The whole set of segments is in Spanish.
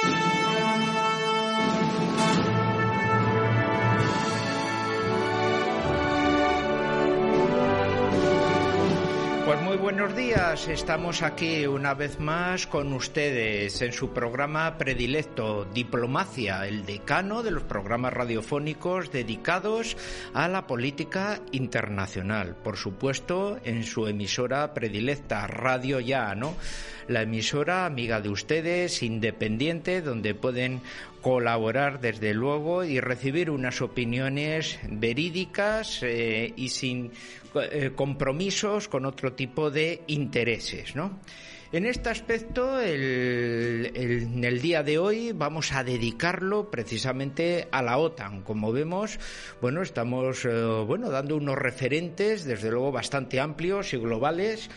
Pues muy buenos días, estamos aquí una vez más con ustedes en su programa predilecto Diplomacia, el decano de los programas radiofónicos dedicados a la política internacional. Por supuesto, en su emisora predilecta, Radio Ya, ¿no? La emisora amiga de ustedes, independiente, donde pueden colaborar desde luego y recibir unas opiniones verídicas eh, y sin eh, compromisos con otro tipo de intereses, ¿no? En este aspecto, el, en el día de hoy vamos a dedicarlo precisamente a la OTAN. Como vemos, bueno, estamos eh, bueno dando unos referentes, desde luego bastante amplios y globales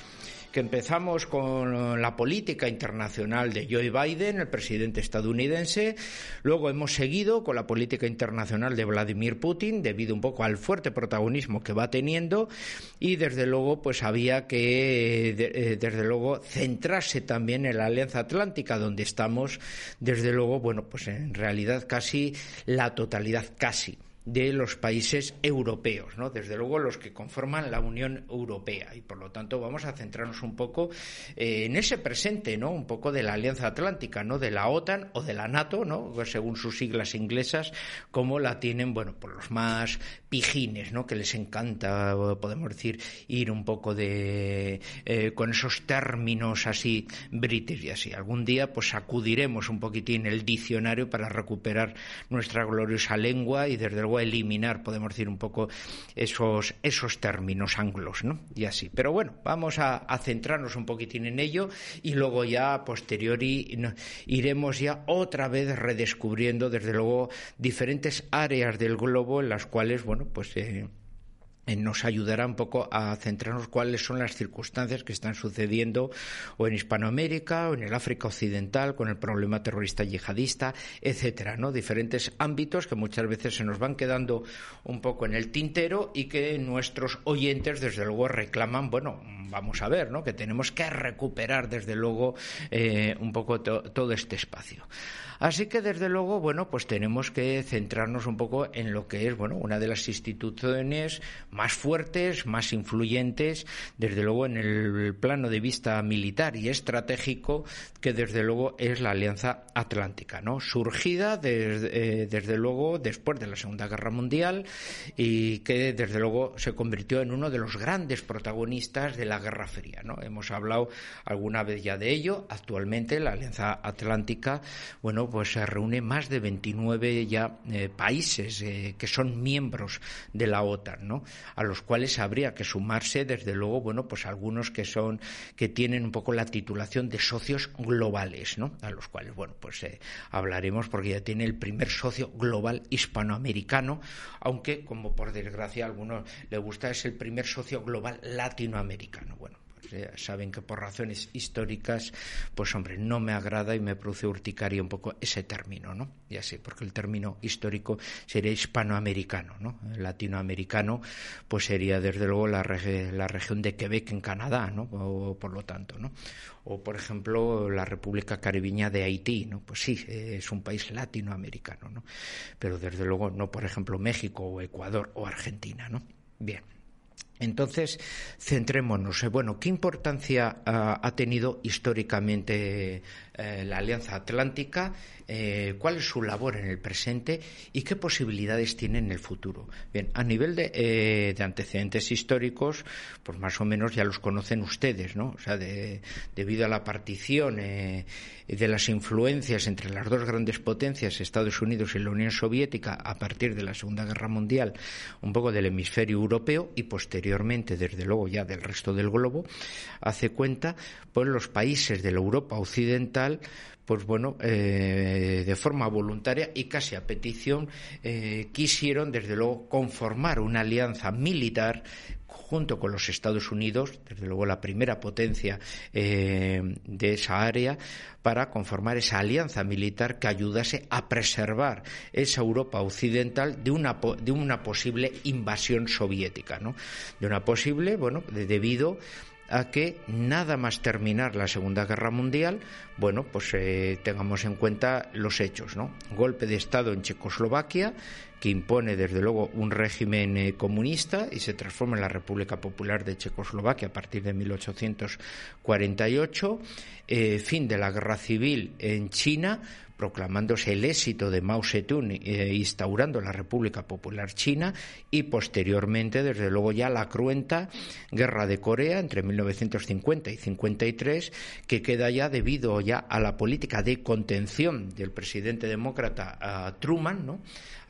que empezamos con la política internacional de Joe Biden, el presidente estadounidense, luego hemos seguido con la política internacional de Vladimir Putin, debido un poco al fuerte protagonismo que va teniendo, y desde luego, pues había que, eh, desde luego, centrarse también en la Alianza Atlántica, donde estamos, desde luego, bueno, pues en realidad casi la totalidad, casi de los países europeos, ¿no? Desde luego los que conforman la Unión Europea y por lo tanto vamos a centrarnos un poco eh, en ese presente, ¿no? Un poco de la Alianza Atlántica, ¿no? De la OTAN o de la NATO, ¿no? Según sus siglas inglesas, como la tienen, bueno, por los más pijines, ¿no? Que les encanta, podemos decir, ir un poco de eh, con esos términos así british y así. Algún día, pues sacudiremos un poquitín el diccionario para recuperar nuestra gloriosa lengua y desde luego eliminar, podemos decir, un poco esos, esos términos anglos, ¿no? Y así. Pero bueno, vamos a, centrarnos un poquitín en ello y luego ya a posteriori iremos ya otra vez redescubriendo, desde luego, diferentes áreas del globo en las cuales, bueno, pues... Eh, eh, nos ayudará un poco a centrarnos cuáles son las circunstancias que están sucediendo o en Hispanoamérica o en el África Occidental con el problema terrorista yihadista, etcétera, ¿no? Diferentes ámbitos que muchas veces se nos van quedando un poco en el tintero y que nuestros oyentes desde luego reclaman, bueno, vamos a ver, ¿no? Que tenemos que recuperar desde luego eh, un poco todo este espacio. Así que desde luego, bueno, pues tenemos que centrarnos un poco en lo que es, bueno, una de las instituciones más fuertes, más influyentes, desde luego en el plano de vista militar y estratégico, que desde luego es la Alianza Atlántica, ¿no? Surgida desde, eh, desde luego después de la Segunda Guerra Mundial y que desde luego se convirtió en uno de los grandes protagonistas de la Guerra Fría, ¿no? Hemos hablado alguna vez ya de ello. Actualmente la Alianza Atlántica, bueno, pues se reúne más de 29 ya eh, países eh, que son miembros de la OTAN, ¿no? A los cuales habría que sumarse, desde luego, bueno, pues algunos que son que tienen un poco la titulación de socios globales, ¿no? A los cuales, bueno, pues eh, hablaremos porque ya tiene el primer socio global hispanoamericano, aunque como por desgracia a algunos le gusta es el primer socio global latinoamericano. Bueno, saben que por razones históricas, pues hombre, no me agrada y me produce urticaria un poco ese término, ¿no? Y así, porque el término histórico sería hispanoamericano, ¿no? latinoamericano, pues sería desde luego la, la región de Quebec en Canadá, ¿no? O, por lo tanto, ¿no? O por ejemplo la República Caribeña de Haití, ¿no? Pues sí, es un país latinoamericano, ¿no? Pero desde luego no, por ejemplo, México o Ecuador o Argentina, ¿no? Bien. Entonces, centrémonos. Bueno, ¿qué importancia ah, ha tenido históricamente eh, la Alianza Atlántica? Eh, ¿Cuál es su labor en el presente y qué posibilidades tiene en el futuro? Bien, a nivel de, eh, antecedentes históricos, pues más o menos ya los conocen ustedes, ¿no? O sea, debido a la partición de las influencias entre las dos grandes potencias, Estados Unidos y la Unión Soviética, a partir de la Segunda Guerra Mundial, un poco del hemisferio europeo y posterior posteriormente, desde luego ya del resto del globo, hace cuenta, pues los países de la Europa occidental pues bueno, eh, de forma voluntaria y casi a petición, eh, quisieron, desde luego, conformar una alianza militar junto con los Estados Unidos, desde luego la primera potencia eh, de esa área, para conformar esa alianza militar que ayudase a preservar esa Europa occidental de una, posible invasión soviética, ¿no? De una posible, bueno, debido que nada más terminar la Segunda Guerra Mundial, bueno, pues eh, tengamos en cuenta los hechos, ¿no? Golpe de Estado en Checoslovaquia, que impone desde luego un régimen eh, comunista y se transforma en la República Popular de Checoslovaquia a partir de 1848, eh, fin de la guerra civil en China, proclamándose el éxito de Mao Zedong eh, instaurando la República Popular China y posteriormente, desde luego, ya la cruenta guerra de Corea entre 1950 y 53, que queda ya debido ya a la política de contención del presidente demócrata Truman, ¿no?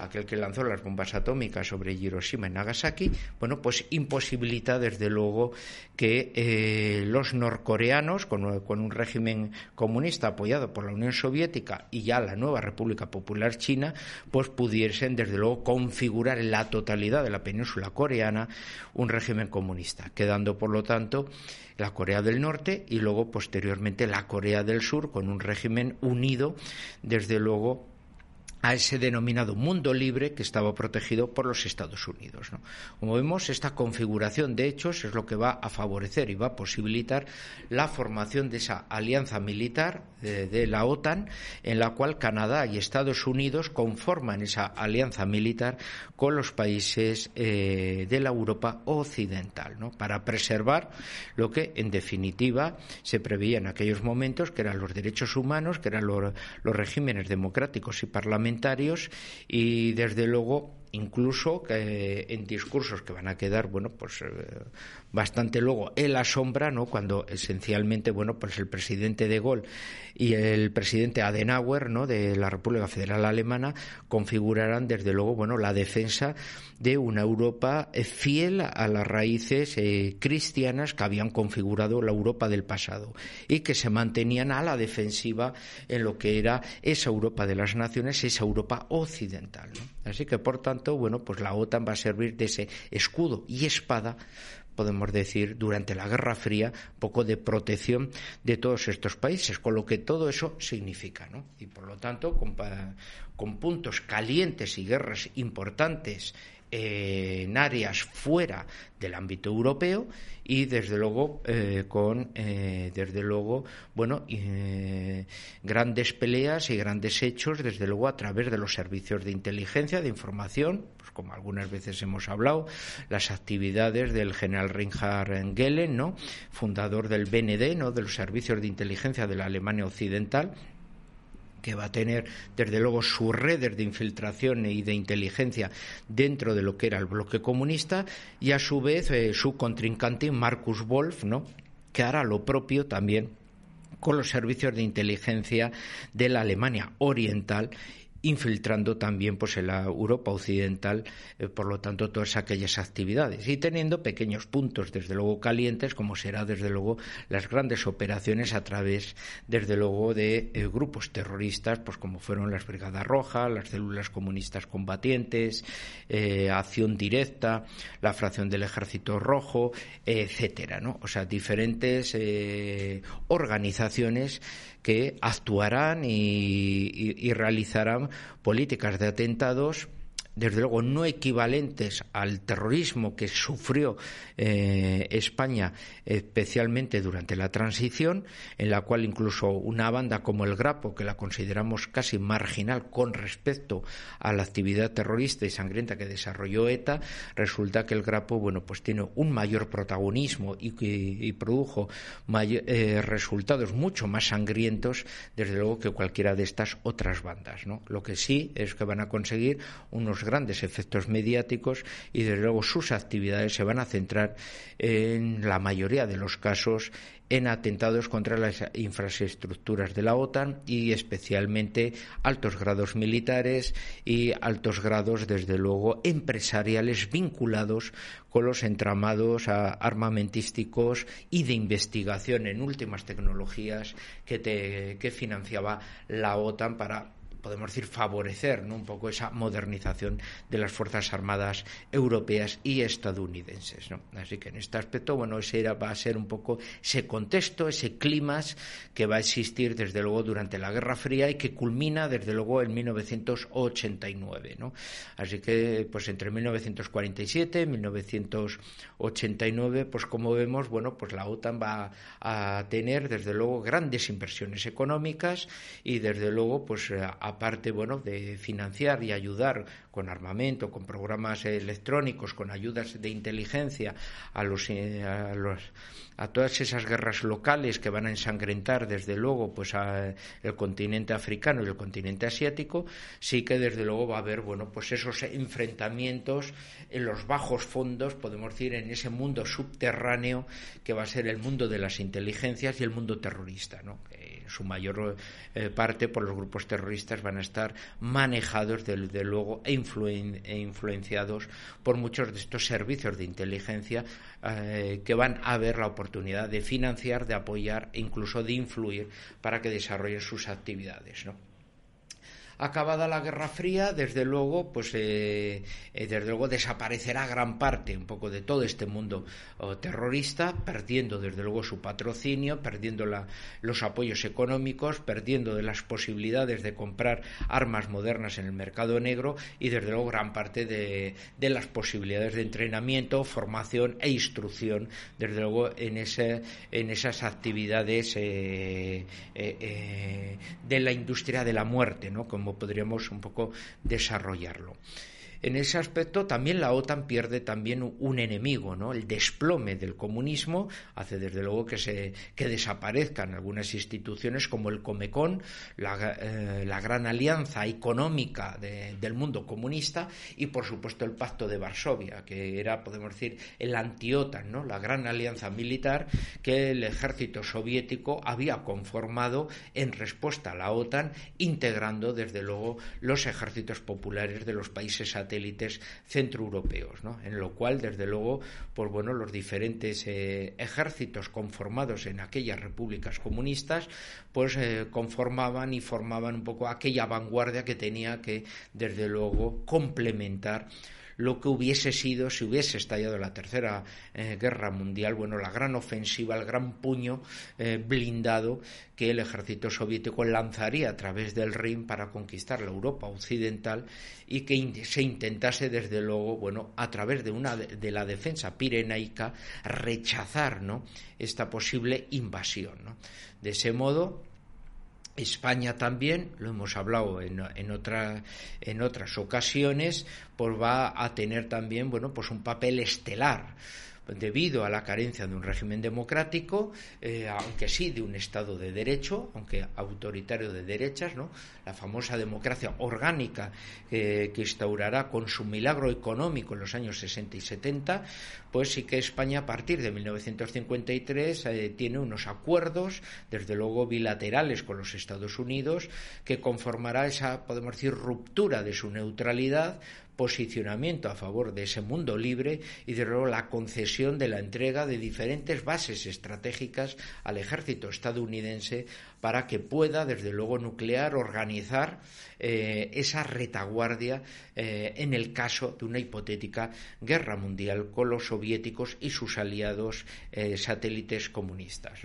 aquel que lanzó las bombas atómicas sobre Hiroshima y Nagasaki, bueno, pues imposibilita desde luego que eh, los norcoreanos, con, un régimen comunista apoyado por la Unión Soviética y ya la nueva República Popular China, pues pudiesen desde luego configurar en la totalidad de la península coreana un régimen comunista, quedando por lo tanto la Corea del Norte y luego posteriormente la Corea del Sur con un régimen unido desde luego a ese denominado mundo libre que estaba protegido por los Estados Unidos. Como vemos, esta configuración de hechos es lo que va a favorecer y va a posibilitar la formación de esa alianza militar de, la OTAN, en la cual Canadá y Estados Unidos conforman esa alianza militar con los países eh, de la Europa occidental, para preservar lo que, en definitiva, se preveía en aquellos momentos, que eran los derechos humanos, que eran los regímenes democráticos y parlamentarios, y desde luego incluso en discursos que van a quedar bueno pues eh, bastante luego. En la sombra no cuando esencialmente bueno pues el presidente de Gaulle y el presidente Adenauer no de la República Federal Alemana configurarán desde luego bueno la defensa de una Europa eh, fiel a las raíces eh, cristianas que habían configurado la Europa del pasado y que se mantenían a la defensiva en lo que era esa Europa de las naciones esa Europa occidental así que por tanto bueno, pues la OTAN va a servir de ese escudo y espada podemos decir, durante la Guerra Fría, poco de protección de todos estos países, con lo que todo eso significa, ¿no? Y por lo tanto, con puntos calientes y guerras importantes en áreas fuera del ámbito europeo y desde luego eh, con eh, desde luego bueno eh, grandes peleas y grandes hechos desde luego a través de los servicios de inteligencia de información pues como algunas veces hemos hablado las actividades del general Reinhard Gehlen no fundador del BND no de los servicios de inteligencia de la Alemania occidental que va a tener desde luego sus redes de infiltración y de inteligencia dentro de lo que era el bloque comunista y a su vez eh, su contrincante Marcus Wolf, ¿no? que hará lo propio también con los servicios de inteligencia de la Alemania Oriental infiltrando también pues en la Europa occidental eh, por lo tanto todas aquellas actividades. Y teniendo pequeños puntos desde luego calientes como será desde luego las grandes operaciones a través desde luego de eh, grupos terroristas pues como fueron las brigadas rojas las células comunistas combatientes eh, acción directa la fracción del ejército rojo etcétera no o sea diferentes organizaciones que actuarán y, realizarán políticas de atentados desde luego no equivalentes al terrorismo que sufrió eh, España especialmente durante la transición, en la cual incluso una banda como el Grapo, que la consideramos casi marginal con respecto a la actividad terrorista y sangrienta que desarrolló ETA, resulta que el Grapo, bueno, pues tiene un mayor protagonismo y, produjo eh, resultados mucho más sangrientos, desde luego, que cualquiera de estas otras bandas. Lo que sí es que van a conseguir unos grandes efectos mediáticos y desde luego sus actividades se van a centrar en la mayoría de los casos en atentados contra las infraestructuras de la OTAN y especialmente altos grados militares y altos grados, desde luego, empresariales vinculados con los entramados armamentísticos y de investigación en últimas tecnologías que, que financiaba la OTAN para podemos decir, favorecer un poco esa modernización de las Fuerzas Armadas europeas y estadounidenses. Así que en este aspecto, bueno, ese va a ser un poco ese contexto, ese clima que va a existir desde luego durante la Guerra Fría y que culmina desde luego en 1989. Así que, pues entre 1947 y 1989, pues como vemos, bueno, pues la OTAN va a tener desde luego grandes inversiones económicas y desde luego, pues a aparte bueno, de financiar y ayudar con armamento, con programas electrónicos, con ayudas de inteligencia a, los, eh, a, los, a todas esas guerras locales que van a ensangrentar desde luego pues a el continente africano y el continente asiático, sí que desde luego va a haber bueno, pues esos enfrentamientos en los bajos fondos, podemos decir, en ese mundo subterráneo que va a ser el mundo de las inteligencias y el mundo terrorista, ¿no? Su mayor eh, parte por los grupos terroristas van a estar manejados desde luego e, e, influenciados por muchos de estos servicios de inteligencia eh, que van a ver la oportunidad de financiar, de apoyar e incluso de influir para que desarrollen sus actividades. ¿no? Acabada la Guerra Fría, desde luego, pues eh, eh, desde luego desaparecerá gran parte un poco de todo este mundo oh, terrorista, perdiendo desde luego su patrocinio, perdiendo los apoyos económicos, perdiendo de las posibilidades de comprar armas modernas en el mercado negro y desde luego gran parte de, las posibilidades de entrenamiento, formación e instrucción, desde luego en esas actividades eh, de la industria de la muerte, ¿no? Como podríamos un poco desarrollarlo. En ese aspecto también la OTAN pierde también un enemigo, ¿no? El desplome del comunismo hace desde luego que se que desaparezcan algunas instituciones como el Comecon, la, eh, gran alianza económica del mundo comunista y por supuesto el Pacto de Varsovia, que era podemos decir el anti-OTAN, ¿no? La gran alianza militar que el ejército soviético había conformado en respuesta a la OTAN, integrando desde luego los ejércitos populares de los países centroeuropeos, ¿no? en lo cual, desde luego, pues bueno, los diferentes eh, ejércitos conformados en aquellas repúblicas comunistas, pues eh, conformaban y formaban un poco aquella vanguardia que tenía que, desde luego, complementar lo que hubiese sido si hubiese estallado la Tercera eh, Guerra Mundial, bueno, la gran ofensiva, el gran puño eh, blindado que el ejército soviético lanzaría a través del Rin para conquistar la Europa occidental y que se intentase desde luego, bueno, a través de una de la defensa pirenaica rechazar, ¿no? esta posible invasión, De ese modo, España también, lo hemos hablado en, en, en otras ocasiones, pues va a tener también, bueno, pues un papel estelar debido a la carencia de un régimen democrático, eh, aunque sí de un Estado de derecho, aunque autoritario de derechas, ¿no? La famosa democracia orgánica que instaurará con su milagro económico en los años 60 y 70, pues sí que España a partir de 1953 eh, tiene unos acuerdos, desde luego bilaterales con los Estados Unidos, que conformará esa, podemos decir, ruptura de su neutralidad posicionamiento a favor de ese mundo libre y de luego la concesión de la entrega de diferentes bases estratégicas al ejército estadounidense para que pueda, desde luego, nuclear, organizar eh, esa retaguardia eh, en el caso de una hipotética guerra mundial con los soviéticos y sus aliados eh, satélites comunistas.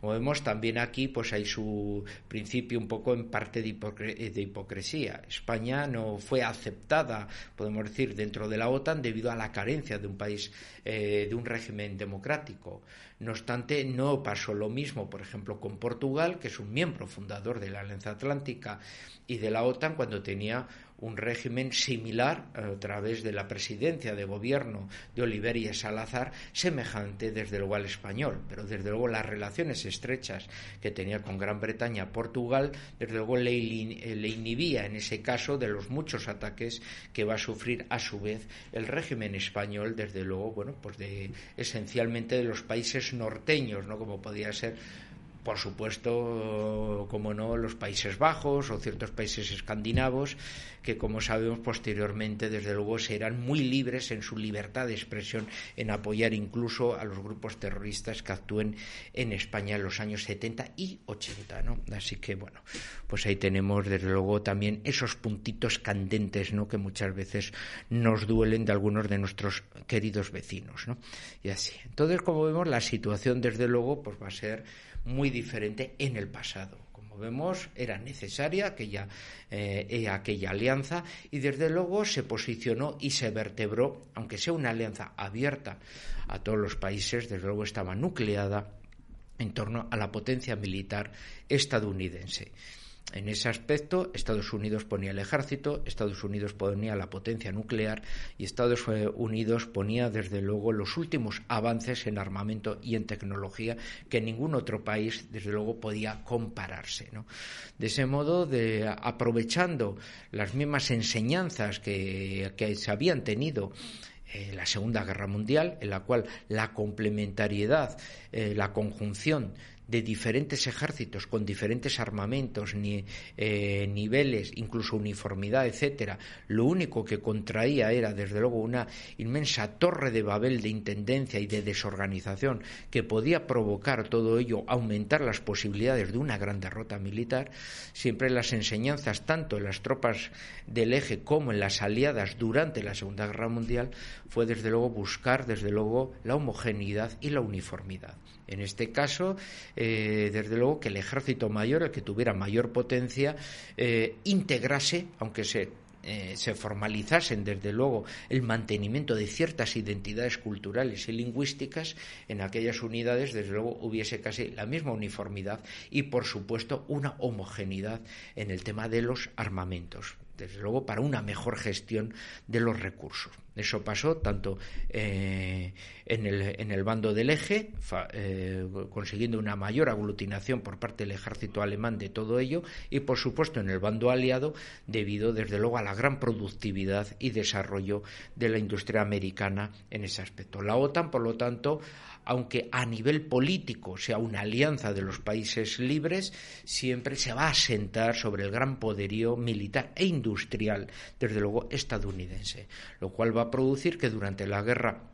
Como vemos, también aquí pues hay su principio un poco en parte de, de hipocresía. España no fue aceptada, podemos decir, dentro de la OTAN debido a la carencia de un país, de un régimen democrático. No obstante, no pasó lo mismo, por ejemplo, con Portugal, que es un miembro fundador de la Alianza Atlántica y de la OTAN, cuando tenía un régimen similar a través de la presidencia de gobierno de Oliveria Salazar, semejante desde luego al español, pero desde luego las relaciones estrechas que tenía con Gran Bretaña, Portugal, desde luego le, le inhibía en ese caso de los muchos ataques que va a sufrir a su vez el régimen español, desde luego, bueno, pues de esencialmente de los países norteños, ¿no? Como podía ser por supuesto, como no, los Países Bajos o ciertos países escandinavos, que como sabemos posteriormente, desde luego, serán muy libres en su libertad de expresión en apoyar incluso a los grupos terroristas que actúen en España en los años 70 y 80, ¿no? Así que, bueno, pues ahí tenemos, desde luego, también esos puntitos candentes, ¿no? Que muchas veces nos duelen de algunos de nuestros queridos vecinos, ¿no? Y así. Entonces, como vemos, la situación, desde luego, pues va a ser muy diferente en el pasado. Como vemos, era necesaria aquella, eh, eh, aquella alianza y desde luego se posicionó y se vertebró, aunque sea una alianza abierta a todos los países, desde luego estaba nucleada en torno a la potencia militar estadounidense. En ese aspecto, Estados Unidos ponía el ejército, Estados Unidos ponía la potencia nuclear y Estados Unidos ponía, desde luego, los últimos avances en armamento y en tecnología que ningún otro país, desde luego, podía compararse. De ese modo, aprovechando las mismas enseñanzas que, se habían tenido en la Segunda Guerra Mundial, en la cual la complementariedad, eh, la conjunción de diferentes ejércitos con diferentes armamentos, ni, eh, niveles, incluso uniformidad, etcétera, lo único que contraía era, desde luego, una inmensa torre de Babel de intendencia y de desorganización que podía provocar todo ello, aumentar las posibilidades de una gran derrota militar. Siempre las enseñanzas, tanto en las tropas del eje como en las aliadas durante la Segunda Guerra Mundial, fue desde luego buscar, desde luego, la homogeneidad y la uniformidad. En este caso, eh, desde luego que el ejército mayor, el que tuviera mayor potencia, eh, integrase, aunque se eh, se formalizasen desde luego el mantenimiento de ciertas identidades culturales y lingüísticas, en aquellas unidades desde luego hubiese casi la misma uniformidad y por supuesto una homogeneidad en el tema de los armamentos desde luego para una mejor gestión de los recursos. Eso pasó tanto eh, en, el, en, el, bando del eje, eh, consiguiendo una mayor aglutinación por parte del ejército alemán de todo ello, y por supuesto en el bando aliado, debido desde luego a la gran productividad y desarrollo de la industria americana en ese aspecto. La OTAN, por lo tanto, aunque a nivel político sea una alianza de los países libres, siempre se va a asentar sobre el gran poderío militar e industrial, desde luego estadounidense, lo cual va a producir que durante la guerra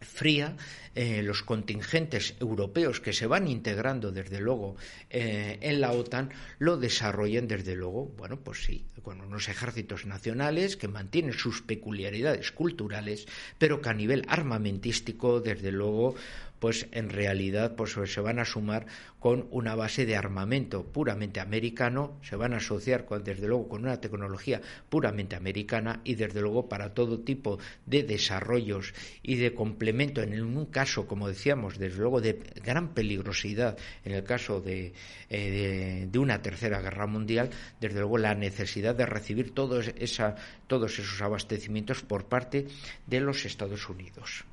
fría, eh, los contingentes europeos que se van integrando desde luego eh, en la OTAN lo desarrollen desde luego, bueno, pues sí, con unos ejércitos nacionales que mantienen sus peculiaridades culturales, pero que a nivel armamentístico desde luego pues en realidad pues se van a sumar con una base de armamento puramente americano, se van a asociar con, desde luego con una tecnología puramente americana y desde luego para todo tipo de desarrollos y de complemento en un caso, como decíamos, desde luego de gran peligrosidad en el caso de, eh, de, una tercera guerra mundial, desde luego la necesidad de recibir todos, esa, todos esos abastecimientos por parte de los Estados Unidos.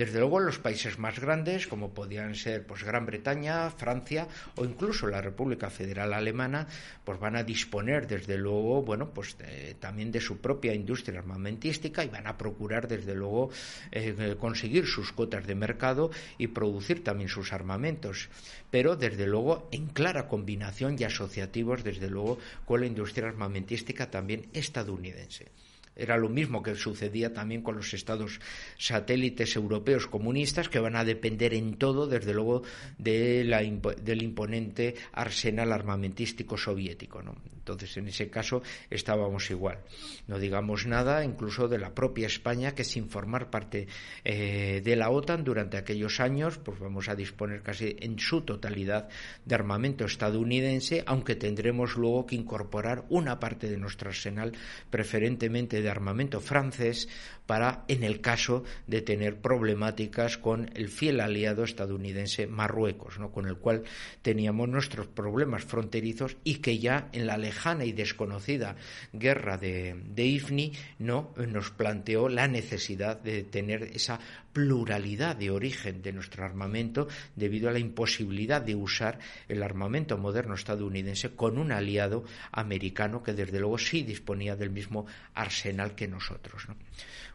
Desde luego los países más grandes, como podían ser pues Gran Bretaña, Francia o incluso la República Federal Alemana, pues van a disponer desde luego, bueno, pues también de su propia industria armamentística y van a procurar desde luego eh, conseguir sus cotas de mercado y producir también sus armamentos, pero desde luego en clara combinación y asociativos desde luego con la industria armamentística también estadounidense. Era lo mismo que sucedía también con los estados satélites europeos comunistas que van a depender en todo, desde luego, de la, del imponente arsenal armamentístico soviético. ¿no? Entonces, en ese caso estábamos igual. No digamos nada incluso de la propia España, que sin formar parte eh, de la OTAN durante aquellos años, pues vamos a disponer casi en su totalidad de armamento estadounidense, aunque tendremos luego que incorporar una parte de nuestro arsenal preferentemente de armamento francés para, en el caso de tener problemáticas con el fiel aliado estadounidense Marruecos, ¿no? con el cual teníamos nuestros problemas fronterizos y que ya en la lejana y desconocida guerra de, de IFNI, no nos planteó la necesidad de tener esa pluralidad de origen de nuestro armamento debido a la imposibilidad de usar el armamento moderno estadounidense con un aliado americano que desde luego sí disponía del mismo arsenal que nosotros.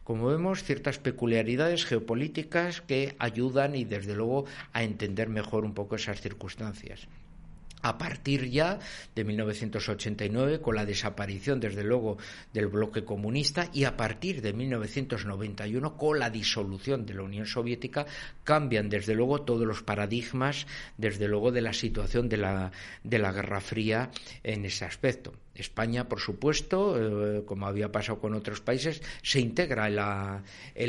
Como vemos, ciertas peculiaridades geopolíticas que ayudan y desde luego a entender mejor un poco esas circunstancias a partir ya de 1989 con la desaparición desde luego del bloque comunista y a partir de 1991 con la disolución de la Unión Soviética cambian desde luego todos los paradigmas desde luego de la situación de la, de la Guerra Fría en ese aspecto. España, por supuesto, eh, como había pasado con otros países, se integra en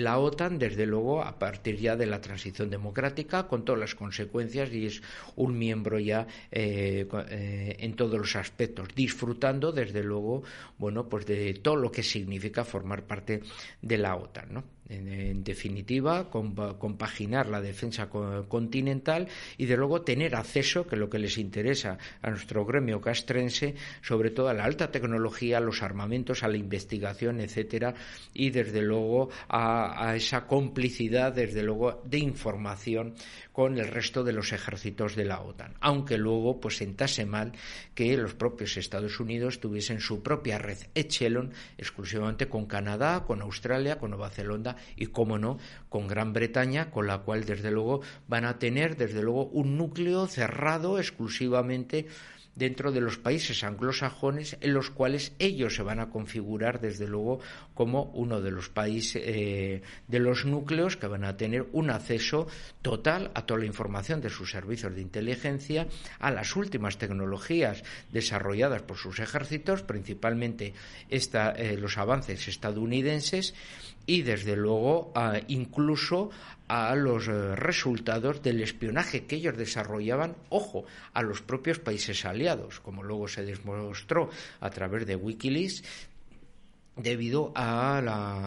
la, OTAN, desde luego, a partir ya de la transición democrática, con todas las consecuencias, y es un miembro ya eh, eh, en todos los aspectos, disfrutando, desde luego, bueno, pues de todo lo que significa formar parte de la OTAN, ¿no? En, definitiva, compaginar la defensa continental y, de luego, tener acceso, que es lo que les interesa a nuestro gremio castrense, sobre todo a la alta tecnología, a los armamentos, a la investigación, etcétera, y, desde luego, a, a esa complicidad, desde luego, de información con el resto de los ejércitos de la OTAN, aunque luego pues sentase mal que los propios Estados Unidos tuviesen su propia red Echelon exclusivamente con Canadá, con Australia, con Nueva Zelanda y, como no, con Gran Bretaña, con la cual desde luego van a tener desde luego un núcleo cerrado exclusivamente dentro de los países anglosajones en los cuales ellos se van a configurar desde luego como uno de los países eh, de los núcleos que van a tener un acceso total a toda la información de sus servicios de inteligencia a las últimas tecnologías desarrolladas por sus ejércitos principalmente eh, los avances estadounidenses y desde luego incluso a los eh, resultados del espionaje que ellos desarrollaban, ojo, a los propios países aliados, como luego se demostró a través de Wikileaks, debido a,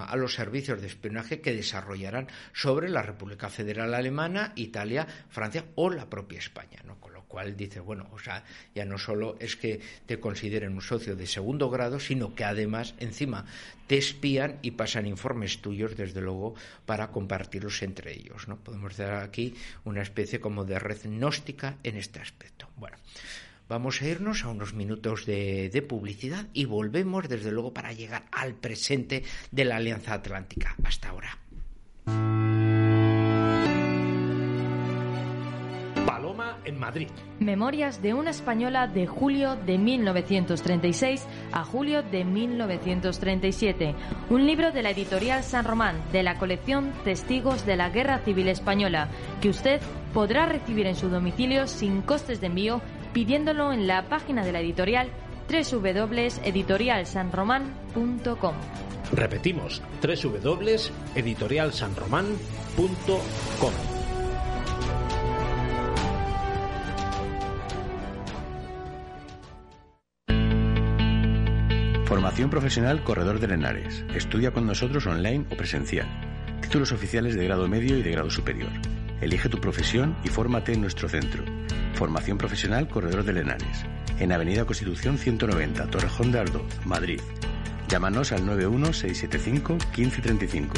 a, los servicios de espionaje que desarrollarán sobre la República Federal Alemana, Italia, Francia o la propia España. Cual dice, bueno, o sea, ya no solo es que te consideren un socio de segundo grado, sino que además, encima, te espían y pasan informes tuyos, desde luego, para compartirlos entre ellos, ¿no? Podemos dar aquí una especie como de red gnóstica en este aspecto. Bueno, vamos a irnos a unos minutos de, de publicidad y volvemos, desde luego, para llegar al presente de la Alianza Atlántica. Hasta ahora. En Madrid. Memorias de una española de julio de 1936 a julio de 1937. Un libro de la editorial San Román de la colección Testigos de la Guerra Civil Española que usted podrá recibir en su domicilio sin costes de envío pidiéndolo en la página de la editorial www.editorialsanromán.com. Repetimos, www.editorialsanromán.com. Formación profesional Corredor de Lenares. Estudia con nosotros online o presencial. Títulos oficiales de grado medio y de grado superior. Elige tu profesión y fórmate en nuestro centro. Formación profesional Corredor de Lenares. En Avenida Constitución 190, Torrejón de Ardoz, Madrid. Llámanos al 91675 1535.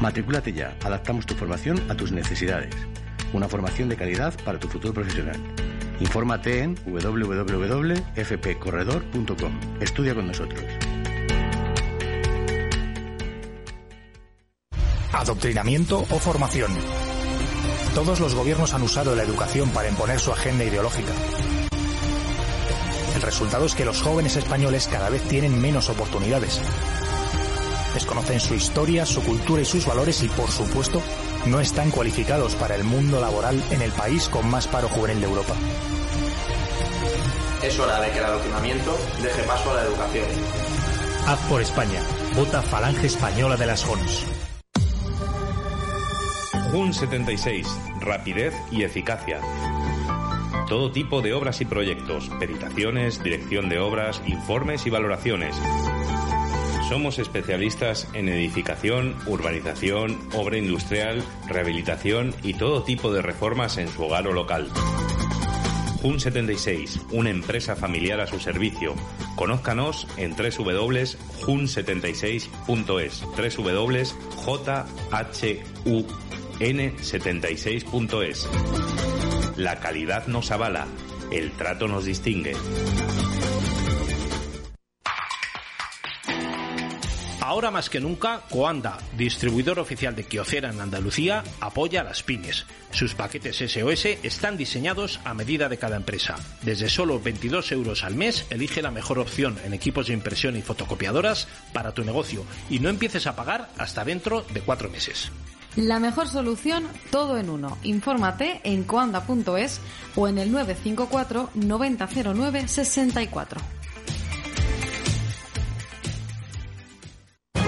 Matrículate ya. Adaptamos tu formación a tus necesidades. Una formación de calidad para tu futuro profesional. Infórmate en www.fpcorredor.com. Estudia con nosotros. Adoctrinamiento o formación. Todos los gobiernos han usado la educación para imponer su agenda ideológica. El resultado es que los jóvenes españoles cada vez tienen menos oportunidades. Desconocen su historia, su cultura y sus valores y, por supuesto, no están cualificados para el mundo laboral en el país con más paro juvenil de Europa. Es hora de que el adoctrinamiento deje paso a la educación. Haz por España. Vota Falange Española de las JONS. JUN 76. Rapidez y eficacia. Todo tipo de obras y proyectos, peritaciones, dirección de obras, informes y valoraciones somos especialistas en edificación, urbanización, obra industrial, rehabilitación y todo tipo de reformas en su hogar o local. Jun76, una empresa familiar a su servicio. Conózcanos en www.jun76.es, www.jhun76.es. La calidad nos avala, el trato nos distingue. Ahora más que nunca, Coanda, distribuidor oficial de Kiocera en Andalucía, apoya a las pymes. Sus paquetes SOS están diseñados a medida de cada empresa. Desde solo 22 euros al mes, elige la mejor opción en equipos de impresión y fotocopiadoras para tu negocio y no empieces a pagar hasta dentro de cuatro meses. La mejor solución, todo en uno. Infórmate en coanda.es o en el 954 9009 64.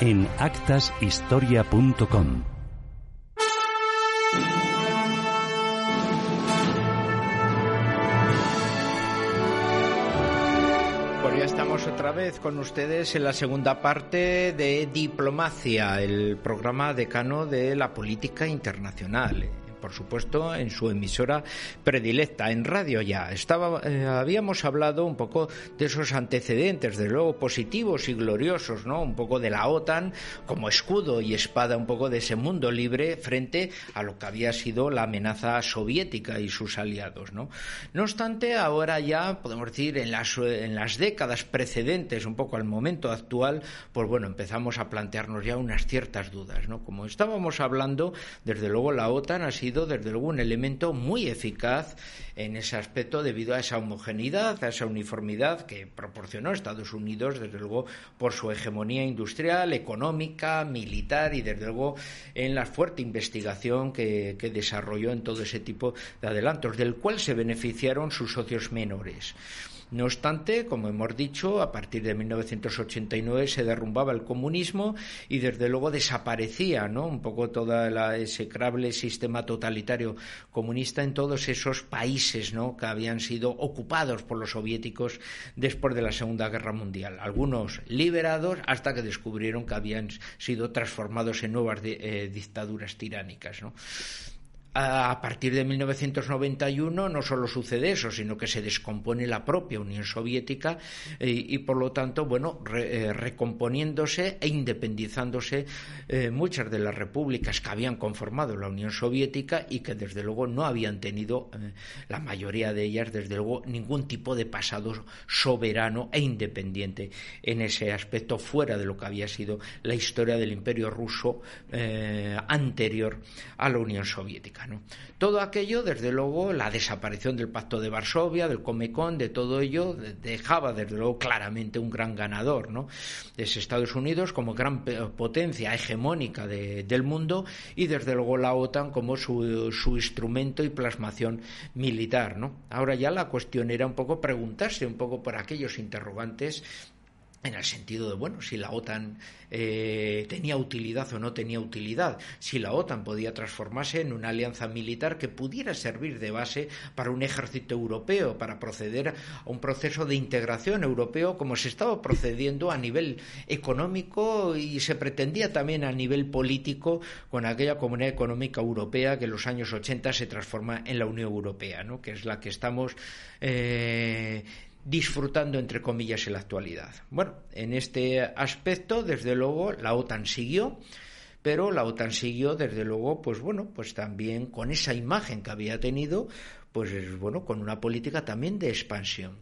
en actashistoria.com. Ya estamos otra vez con ustedes en la segunda parte de Diplomacia, el programa decano de la política internacional por supuesto, en su emisora predilecta, en radio ya. Estaba, eh, habíamos hablado un poco de esos antecedentes, de luego positivos y gloriosos, ¿no? Un poco de la OTAN como escudo y espada, un poco de ese mundo libre frente a lo que había sido la amenaza soviética y sus aliados, ¿no? No obstante, ahora ya podemos decir en las, en las décadas precedentes, un poco al momento actual, pues bueno, empezamos a plantearnos ya unas ciertas dudas, ¿no? Como estábamos hablando, desde luego la OTAN ha sido desde luego un elemento muy eficaz en ese aspecto debido a esa homogeneidad, a esa uniformidad que proporcionó Estados Unidos, desde luego por su hegemonía industrial, económica, militar y desde luego en la fuerte investigación que, desarrolló en todo ese tipo de adelantos, del cual se beneficiaron sus socios menores. No obstante, como hemos dicho, a partir de 1989 se derrumbaba el comunismo y desde luego desaparecía ¿no? un poco todo el execrable sistema totalitario comunista en todos esos países ¿no? que habían sido ocupados por los soviéticos después de la Segunda Guerra Mundial. Algunos liberados hasta que descubrieron que habían sido transformados en nuevas eh, dictaduras tiránicas. ¿no? A partir de 1991 no solo sucede eso, sino que se descompone la propia Unión Soviética eh, y, por lo tanto, bueno, eh, recomponiéndose e independizándose eh, muchas de las repúblicas que habían conformado la Unión Soviética y que desde luego no habían tenido, la mayoría de ellas, desde luego, ningún tipo de pasado soberano e independiente en ese aspecto fuera de lo que había sido la historia del imperio ruso anterior a la Unión Soviética. Todo aquello, desde luego, la desaparición del Pacto de Varsovia, del Comecon, de todo ello, dejaba, desde luego, claramente un gran ganador, ¿no? Es Estados Unidos como gran potencia hegemónica del mundo y, desde luego, la OTAN como su, su instrumento y plasmación militar, ¿no? Ahora ya la cuestión era un poco preguntarse un poco por aquellos interrogantes en el sentido de, bueno, si la OTAN eh, tenía utilidad o no tenía utilidad, si la OTAN podía transformarse en una alianza militar que pudiera servir de base para un ejército europeo, para proceder a un proceso de integración europeo como se estaba procediendo a nivel económico y se pretendía también a nivel político con aquella comunidad económica europea que en los años 80 se transforma en la Unión Europea, ¿no? que es la que estamos. Eh, disfrutando, entre comillas, en la actualidad. Bueno, en este aspecto, desde luego, la OTAN siguió, pero la OTAN siguió, desde luego, pues bueno, pues también con esa imagen que había tenido, pues bueno, con una política también de expansión.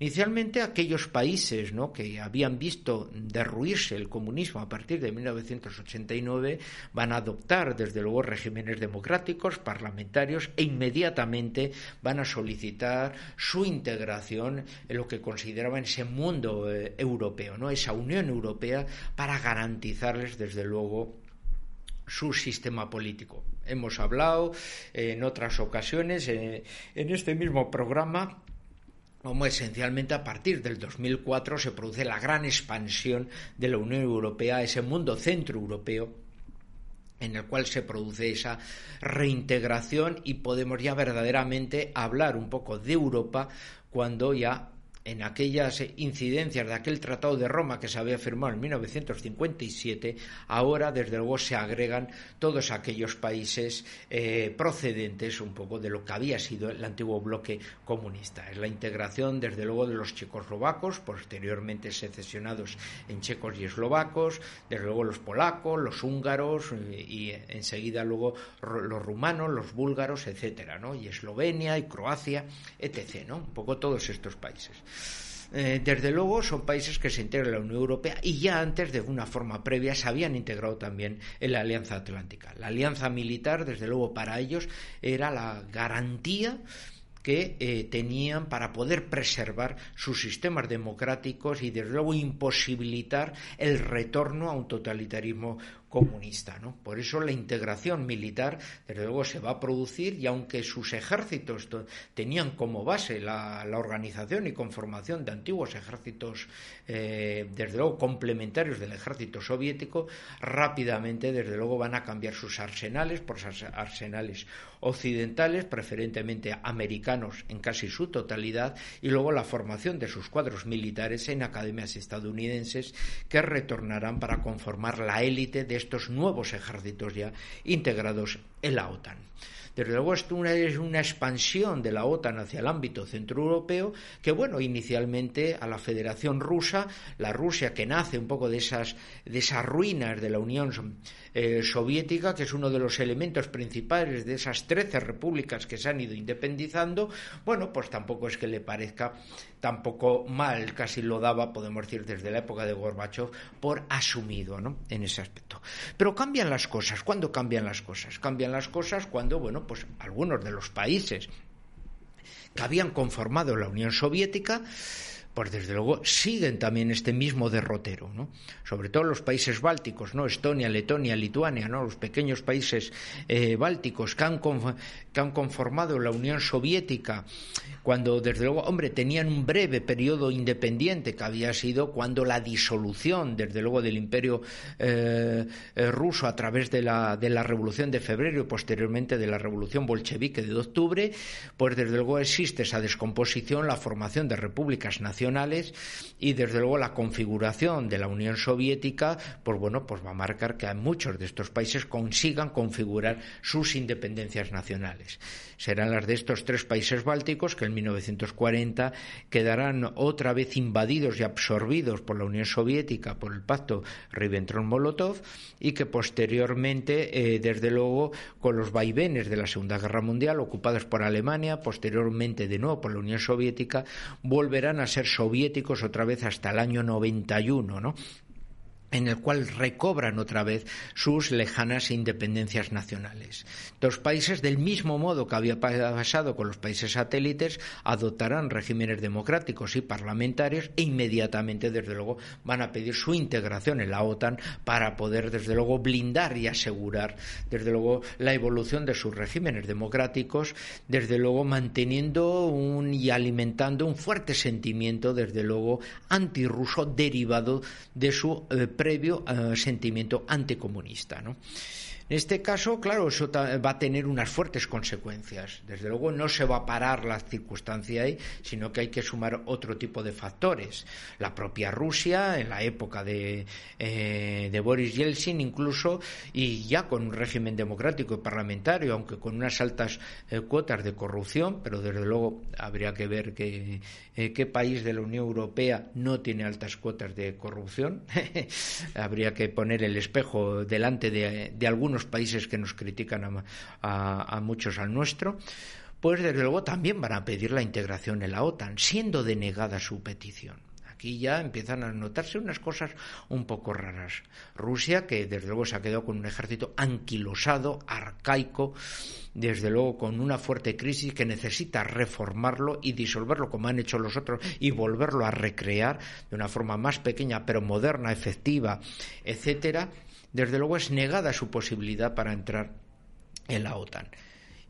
Inicialmente aquellos países ¿no? que habían visto derruirse el comunismo a partir de 1989 van a adoptar desde luego regímenes democráticos, parlamentarios e inmediatamente van a solicitar su integración en lo que consideraban ese mundo eh, europeo, ¿no? esa Unión Europea para garantizarles desde luego su sistema político. Hemos hablado en otras ocasiones en este mismo programa como esencialmente a partir del 2004 se produce la gran expansión de la Unión Europea, ese mundo centroeuropeo en el cual se produce esa reintegración y podemos ya verdaderamente hablar un poco de Europa cuando ya en aquellas incidencias de aquel Tratado de Roma que se había firmado en 1957, ahora desde luego se agregan todos aquellos países eh, procedentes un poco de lo que había sido el antiguo bloque comunista. Es la integración desde luego de los checoslovacos, posteriormente secesionados en checos y eslovacos, desde luego los polacos, los húngaros y enseguida luego los rumanos, los búlgaros, etcétera, ¿no? Y Eslovenia y Croacia, etc., ¿no? Un poco todos estos países. Eh, desde luego son países que se integran en la Unión Europea y ya antes, de una forma previa, se habían integrado también en la Alianza Atlántica. La alianza militar, desde luego, para ellos era la garantía que eh, tenían para poder preservar sus sistemas democráticos y desde luego imposibilitar el retorno a un totalitarismo comunista. ¿no? Por eso la integración militar, desde luego, se va a producir y aunque sus ejércitos tenían como base la, organización y conformación de antiguos ejércitos, eh, desde luego, complementarios del ejército soviético, rápidamente, desde luego, van a cambiar sus arsenales por arsenales occidentales, preferentemente americanos en casi su totalidad, y luego la formación de sus cuadros militares en academias estadounidenses que retornarán para conformar la élite de estos nuevos ejércitos ya integrados en la OTAN. Desde luego esto es una expansión de la OTAN hacia el ámbito centroeuropeo que, bueno, inicialmente a la Federación Rusa, la Rusia que nace un poco de esas, de esas ruinas de la Unión eh, soviética, que es uno de los elementos principales de esas 13 repúblicas que se han ido independizando, bueno, pues tampoco es que le parezca tampoco mal, casi lo daba, podemos decir, desde la época de Gorbachev, por asumido, ¿no? En ese aspecto. Pero cambian las cosas. ¿Cuándo cambian las cosas? Cambian las cosas cuando, bueno, pues algunos de los países que habían conformado la Unión Soviética pues desde luego siguen también este mismo derrotero, ¿no? Sobre todo los países bálticos, ¿no? Estonia, Letonia, Lituania, ¿no? Los pequeños países eh, bálticos que han, que han conformado la Unión Soviética cuando desde luego, hombre, tenían un breve periodo independiente que había sido cuando la disolución, desde luego, del imperio eh, eh, ruso a través de la, de la Revolución de Febrero y posteriormente de la Revolución bolchevique de octubre, pues desde luego existe esa descomposición, la formación de repúblicas nacionales y desde luego la configuración de la Unión Soviética, pues bueno, pues va a marcar que muchos de estos países consigan configurar sus independencias nacionales. Serán las de estos tres países bálticos que en 1940 quedarán otra vez invadidos y absorbidos por la Unión Soviética por el pacto Ribbentrop-Molotov y que posteriormente, eh, desde luego, con los vaivenes de la Segunda Guerra Mundial, ocupados por Alemania, posteriormente de nuevo por la Unión Soviética, volverán a ser soviéticos otra vez hasta el año 91, ¿no? En el cual recobran otra vez sus lejanas independencias nacionales. Los países, del mismo modo que había pasado con los países satélites, adoptarán regímenes democráticos y parlamentarios e inmediatamente, desde luego, van a pedir su integración en la OTAN para poder, desde luego, blindar y asegurar, desde luego, la evolución de sus regímenes democráticos, desde luego, manteniendo un, y alimentando un fuerte sentimiento, desde luego, antirruso derivado de su eh, previo eh, sentimiento anticomunista. ¿no? En este caso, claro, eso va a tener unas fuertes consecuencias. Desde luego no se va a parar la circunstancia ahí, sino que hay que sumar otro tipo de factores. La propia Rusia, en la época de, eh, Boris Yeltsin incluso, y ya con un régimen democrático y parlamentario, aunque con unas altas eh, cuotas de corrupción, pero desde luego habría que ver que, eh, qué país de la Unión Europea no tiene altas cuotas de corrupción. habría que poner el espejo delante de, de algunos países que nos critican a, muchos al nuestro, pues desde luego también van a pedir la integración en la OTAN, siendo denegada su petición. Aquí ya empiezan a notarse unas cosas un poco raras. Rusia, que desde luego se ha quedado con un ejército anquilosado, arcaico, desde luego con una fuerte crisis que necesita reformarlo y disolverlo como han hecho los otros y volverlo a recrear de una forma más pequeña pero moderna, efectiva, etcétera desde luego es negada su posibilidad para entrar en la OTAN.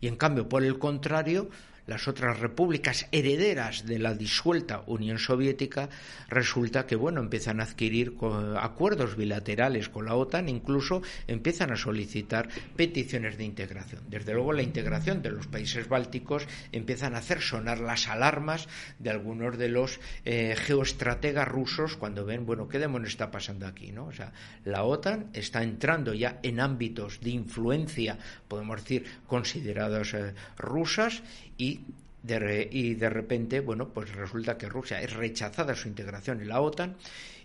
Y en cambio, por el contrario, las otras repúblicas herederas de la disuelta Unión Soviética, resulta que bueno, empiezan a adquirir acuerdos bilaterales con la OTAN, incluso empiezan a solicitar peticiones de integración. Desde luego la integración de los países bálticos empiezan a hacer sonar las alarmas de algunos de los eh, geoestrategas rusos cuando ven, bueno, ¿qué demonios está pasando aquí? ¿no? O sea, la OTAN está entrando ya en ámbitos de influencia, podemos decir, considerados eh, rusas y y de repente, bueno, pues resulta que Rusia es rechazada su integración en la OTAN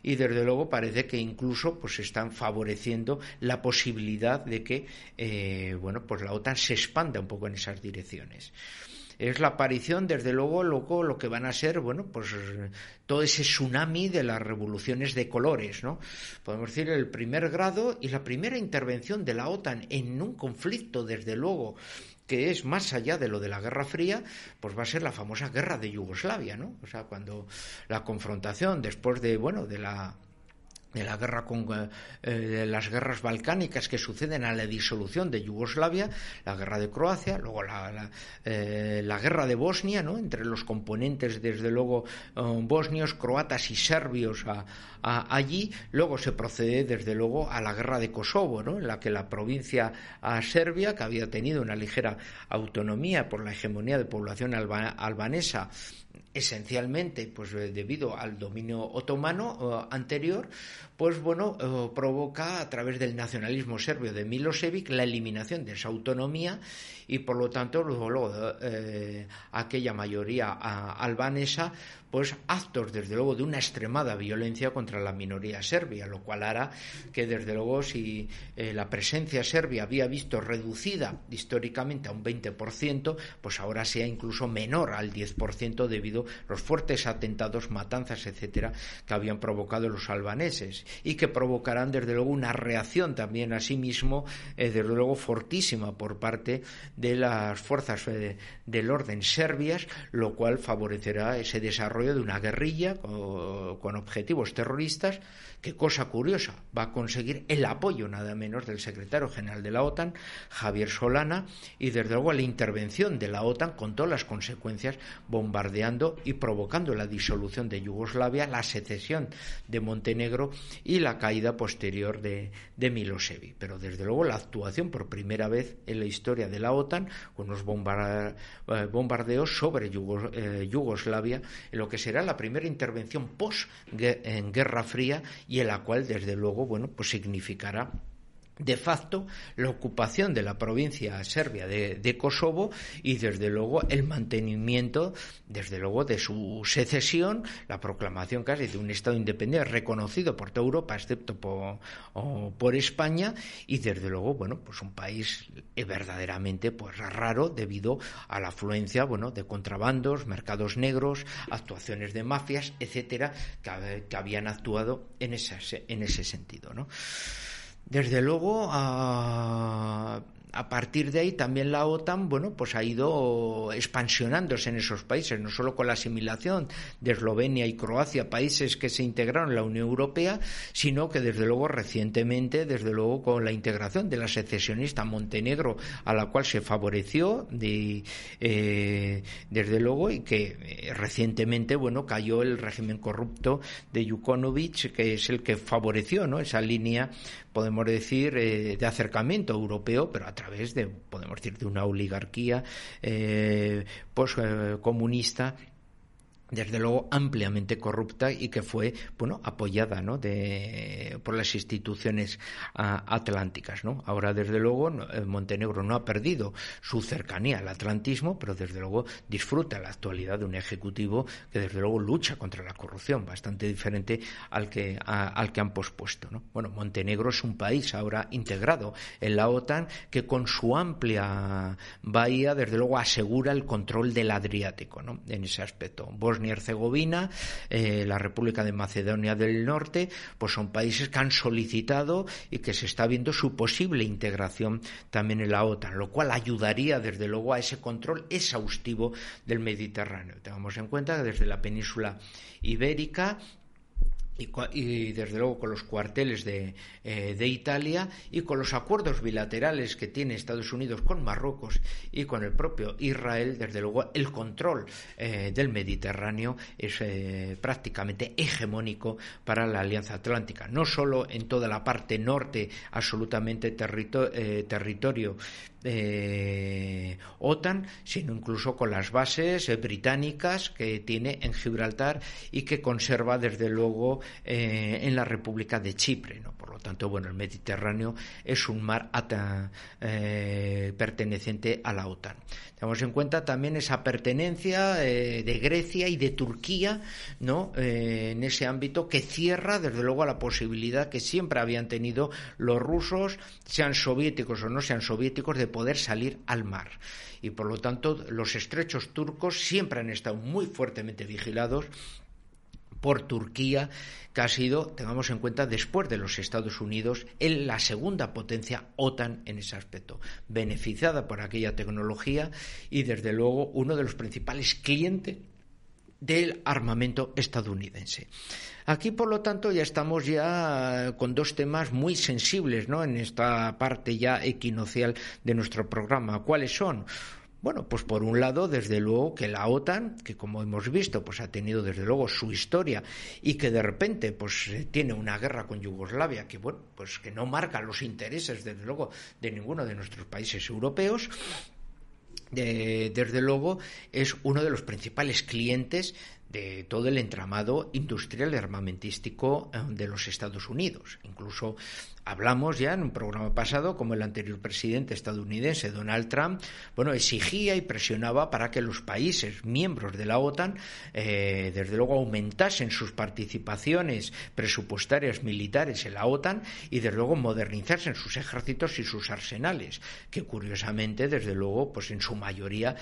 y desde luego parece que incluso pues están favoreciendo la posibilidad de que, eh, bueno, pues la OTAN se expanda un poco en esas direcciones es la aparición, desde luego, loco, lo que van a ser, bueno, pues todo ese tsunami de las revoluciones de colores, ¿no? Podemos decir el primer grado y la primera intervención de la OTAN en un conflicto, desde luego, que es más allá de lo de la Guerra Fría, pues va a ser la famosa guerra de Yugoslavia, ¿no? O sea, cuando la confrontación después de, bueno, de la de la guerra con eh, las guerras balcánicas que suceden a la disolución de Yugoslavia, la guerra de Croacia, luego la, eh, guerra de Bosnia, ¿no? entre los componentes, desde luego, eh, bosnios, croatas y serbios allí, luego se procede, desde luego, a la guerra de Kosovo, ¿no? en la que la provincia serbia, que había tenido una ligera autonomía por la hegemonía de población albanesa, esencialmente pues debido al dominio otomano anterior pues bueno eh, provoca a través del nacionalismo serbio de Milosevic la eliminación de esa autonomía y por lo tanto luego, aquella mayoría albanesa pues actos desde luego de una extremada violencia contra la minoría serbia, lo cual hará que desde luego si eh, la presencia serbia había visto reducida históricamente a un 20%, pues ahora sea incluso menor al 10% debido a los fuertes atentados, matanzas, etcétera, que habían provocado los albaneses y que provocarán desde luego una reacción también a sí mismo, eh, desde luego fortísima por parte de las fuerzas eh, del orden serbias, lo cual favorecerá ese desarrollo de una guerrilla con, objetivos terroristas que, cosa curiosa, va a conseguir el apoyo nada menos del secretario general de la OTAN, Javier Solana, y desde luego la intervención de la OTAN con todas las consecuencias, bombardeando y provocando la disolución de Yugoslavia, la secesión de Montenegro y la caída posterior de, de Milosevic. Pero desde luego la actuación por primera vez en la historia de la OTAN, con los eh, bombardeos sobre eh, Yugoslavia, en lo que será la primera intervención post Guerra Fría y en la cual, desde luego, bueno, pues significará de facto la ocupación de la provincia serbia de, Kosovo y desde luego el mantenimiento desde luego de su secesión la proclamación casi de un estado independiente reconocido por toda Europa excepto por, por España y desde luego bueno pues un país verdaderamente pues raro debido a la afluencia bueno de contrabandos mercados negros actuaciones de mafias etcétera que, que habían actuado en ese en ese sentido no desde luego, a, a partir de ahí también la OTAN, bueno, pues ha ido expansionándose en esos países, no solo con la asimilación de Eslovenia y Croacia, países que se integraron en la Unión Europea, sino que desde luego recientemente, desde luego con la integración de la secesionista Montenegro, a la cual se favoreció, de, eh, desde luego, y que eh, recientemente, bueno, cayó el régimen corrupto de Yukonovic, que es el que favoreció, ¿no? Esa línea, podemos decir, eh, de acercamiento europeo, pero a través de, podemos decir, de una oligarquía eh, comunista desde luego ampliamente corrupta y que fue bueno apoyada ¿no? de, por las instituciones atlánticas ¿no? ahora desde luego eh, Montenegro no ha perdido su cercanía al atlantismo pero desde luego disfruta la actualidad de un ejecutivo que desde luego lucha contra la corrupción bastante diferente al que al que han pospuesto ¿no? bueno Montenegro es un país ahora integrado en la OTAN que con su amplia bahía desde luego asegura el control del Adriático ¿no? en ese aspecto y Herzegovina, eh, la República de Macedonia del Norte, pues son países que han solicitado y que se está viendo su posible integración también en la OTAN, lo cual ayudaría desde luego a ese control exhaustivo del Mediterráneo. Tengamos en cuenta que desde la península ibérica y, desde luego con los cuarteles de, eh, de, Italia y con los acuerdos bilaterales que tiene Estados Unidos con Marruecos y con el propio Israel, desde luego el control eh, del Mediterráneo es eh, prácticamente hegemónico para la Alianza Atlántica, no solo en toda la parte norte, absolutamente territorio eh, OTAN, sino incluso con las bases eh, británicas que tiene en Gibraltar y que conserva desde luego eh, en la República de Chipre. ¿no? Por lo tanto, bueno, el Mediterráneo es un mar perteneciente a la OTAN. Tenemos en cuenta también esa pertenencia de Grecia y de Turquía ¿no? en ese ámbito que cierra desde luego a la posibilidad que siempre habían tenido los rusos, sean soviéticos o no sean soviéticos, de poder salir al mar. Y por lo tanto, los estrechos turcos siempre han estado muy fuertemente vigilados por Turquía, que ha sido, tengamos en cuenta, después de los Estados Unidos, en la segunda potencia OTAN en ese aspecto, beneficiada por aquella tecnología y, desde luego, uno de los principales clientes del armamento estadounidense. Aquí, por lo tanto, ya estamos ya con dos temas muy sensibles, ¿no? En esta parte ya equinocial de nuestro programa. ¿Cuáles son? Bueno, pues por un lado, desde luego que la OTAN, que como hemos visto, pues ha tenido desde luego su historia y que de repente pues eh, tiene una guerra con Yugoslavia que bueno, pues que no marca los intereses desde luego de ninguno de nuestros países europeos, desde luego es uno de los principales clientes de todo el entramado industrial armamentístico eh, de los Estados Unidos. Incluso Hablamos ya en un programa pasado como el anterior presidente estadounidense Donald Trump, bueno, exigía y presionaba para que los países miembros de la OTAN, eh, desde luego, aumentasen sus participaciones presupuestarias militares en la OTAN y, desde luego, modernizasen sus ejércitos y sus arsenales, que curiosamente, desde luego, pues en su mayoría